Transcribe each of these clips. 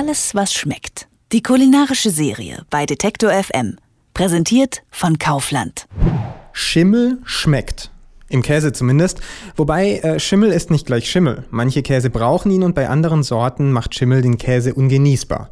Alles, was schmeckt. Die kulinarische Serie bei Detektor FM. Präsentiert von Kaufland. Schimmel schmeckt. Im Käse zumindest. Wobei äh, Schimmel ist nicht gleich Schimmel. Manche Käse brauchen ihn und bei anderen Sorten macht Schimmel den Käse ungenießbar.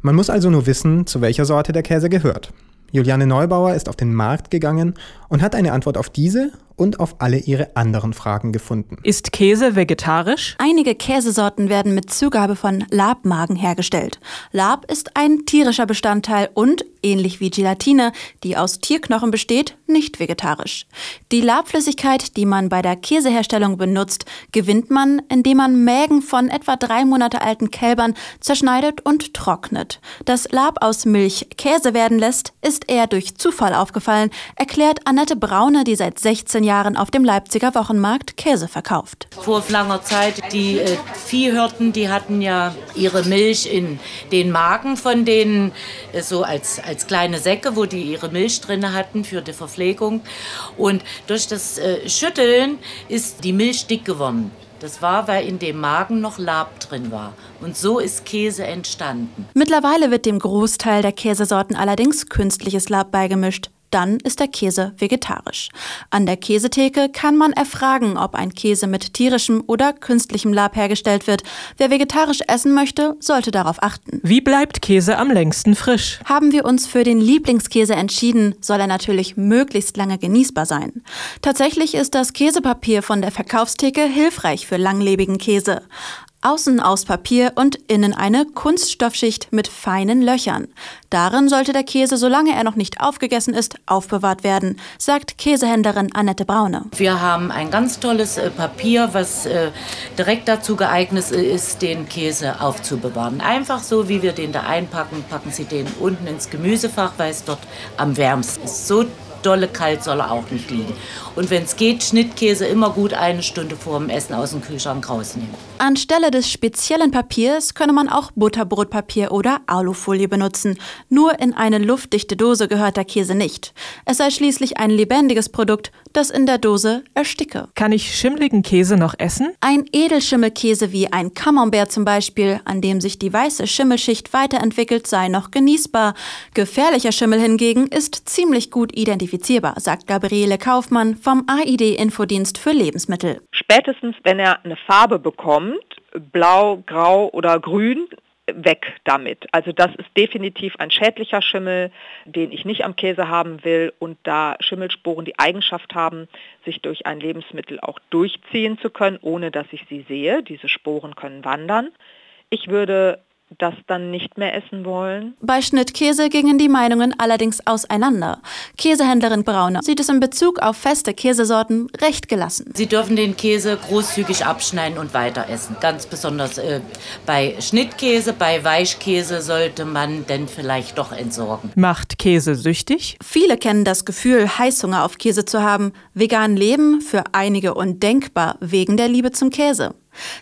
Man muss also nur wissen, zu welcher Sorte der Käse gehört. Juliane Neubauer ist auf den Markt gegangen und hat eine Antwort auf diese und auf alle ihre anderen Fragen gefunden. Ist Käse vegetarisch? Einige Käsesorten werden mit Zugabe von Labmagen hergestellt. Lab ist ein tierischer Bestandteil und, ähnlich wie Gelatine, die aus Tierknochen besteht, nicht vegetarisch. Die Labflüssigkeit, die man bei der Käseherstellung benutzt, gewinnt man, indem man Mägen von etwa drei Monate alten Kälbern zerschneidet und trocknet. Dass Lab aus Milch Käse werden lässt, ist eher durch Zufall aufgefallen, erklärt Annette Braune, die seit 16 Jahren Jahren auf dem Leipziger Wochenmarkt Käse verkauft. Vor langer Zeit, die äh, Viehhirten, die hatten ja ihre Milch in den Magen von denen, äh, so als, als kleine Säcke, wo die ihre Milch drin hatten für die Verpflegung. Und durch das äh, Schütteln ist die Milch dick geworden. Das war, weil in dem Magen noch Lab drin war. Und so ist Käse entstanden. Mittlerweile wird dem Großteil der Käsesorten allerdings künstliches Lab beigemischt dann ist der Käse vegetarisch. An der Käsetheke kann man erfragen, ob ein Käse mit tierischem oder künstlichem Lab hergestellt wird. Wer vegetarisch essen möchte, sollte darauf achten. Wie bleibt Käse am längsten frisch? Haben wir uns für den Lieblingskäse entschieden, soll er natürlich möglichst lange genießbar sein. Tatsächlich ist das Käsepapier von der Verkaufstheke hilfreich für langlebigen Käse. Außen aus Papier und innen eine Kunststoffschicht mit feinen Löchern. Darin sollte der Käse, solange er noch nicht aufgegessen ist, aufbewahrt werden, sagt Käsehändlerin Annette Braune. Wir haben ein ganz tolles äh, Papier, was äh, direkt dazu geeignet ist, den Käse aufzubewahren. Einfach so, wie wir den da einpacken, packen Sie den unten ins Gemüsefach, weil es dort am wärmsten ist. So dolle kalt soll er auch nicht liegen. Und wenn es geht, Schnittkäse immer gut eine Stunde vor dem Essen aus dem Kühlschrank rausnehmen. Anstelle des speziellen Papiers könne man auch Butterbrotpapier oder Alufolie benutzen. Nur in eine luftdichte Dose gehört der Käse nicht. Es sei schließlich ein lebendiges Produkt, das in der Dose ersticke. Kann ich schimmligen Käse noch essen? Ein Edelschimmelkäse wie ein Camembert zum Beispiel, an dem sich die weiße Schimmelschicht weiterentwickelt, sei noch genießbar. Gefährlicher Schimmel hingegen ist ziemlich gut identifizierbar, sagt Gabriele Kaufmann vom AID-Infodienst für Lebensmittel. Spätestens, wenn er eine Farbe bekommt, blau, grau oder grün, weg damit. Also das ist definitiv ein schädlicher Schimmel, den ich nicht am Käse haben will und da Schimmelsporen die Eigenschaft haben, sich durch ein Lebensmittel auch durchziehen zu können, ohne dass ich sie sehe. Diese Sporen können wandern. Ich würde das dann nicht mehr essen wollen. Bei Schnittkäse gingen die Meinungen allerdings auseinander. Käsehändlerin Braune sieht es in Bezug auf feste Käsesorten recht gelassen. Sie dürfen den Käse großzügig abschneiden und weiter essen. Ganz besonders äh, bei Schnittkäse, bei Weichkäse sollte man denn vielleicht doch entsorgen. Macht Käse süchtig? Viele kennen das Gefühl, Heißhunger auf Käse zu haben. Vegan leben für einige undenkbar wegen der Liebe zum Käse.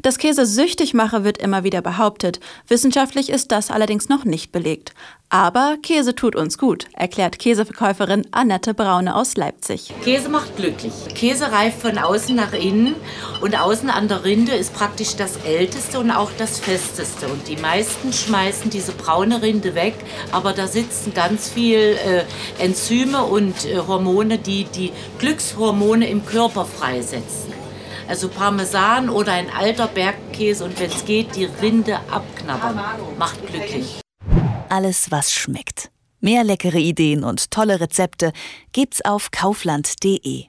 Dass Käse süchtig mache, wird immer wieder behauptet. Wissenschaftlich ist das allerdings noch nicht belegt. Aber Käse tut uns gut, erklärt Käseverkäuferin Annette Braune aus Leipzig. Käse macht glücklich. Käse reift von außen nach innen und außen an der Rinde ist praktisch das älteste und auch das festeste. Und die meisten schmeißen diese braune Rinde weg, aber da sitzen ganz viel äh, Enzyme und äh, Hormone, die die Glückshormone im Körper freisetzen. Also Parmesan oder ein alter Bergkäse und wenn es geht, die Rinde abknabbern. Macht glücklich. Alles, was schmeckt. Mehr leckere Ideen und tolle Rezepte gibt's auf kaufland.de.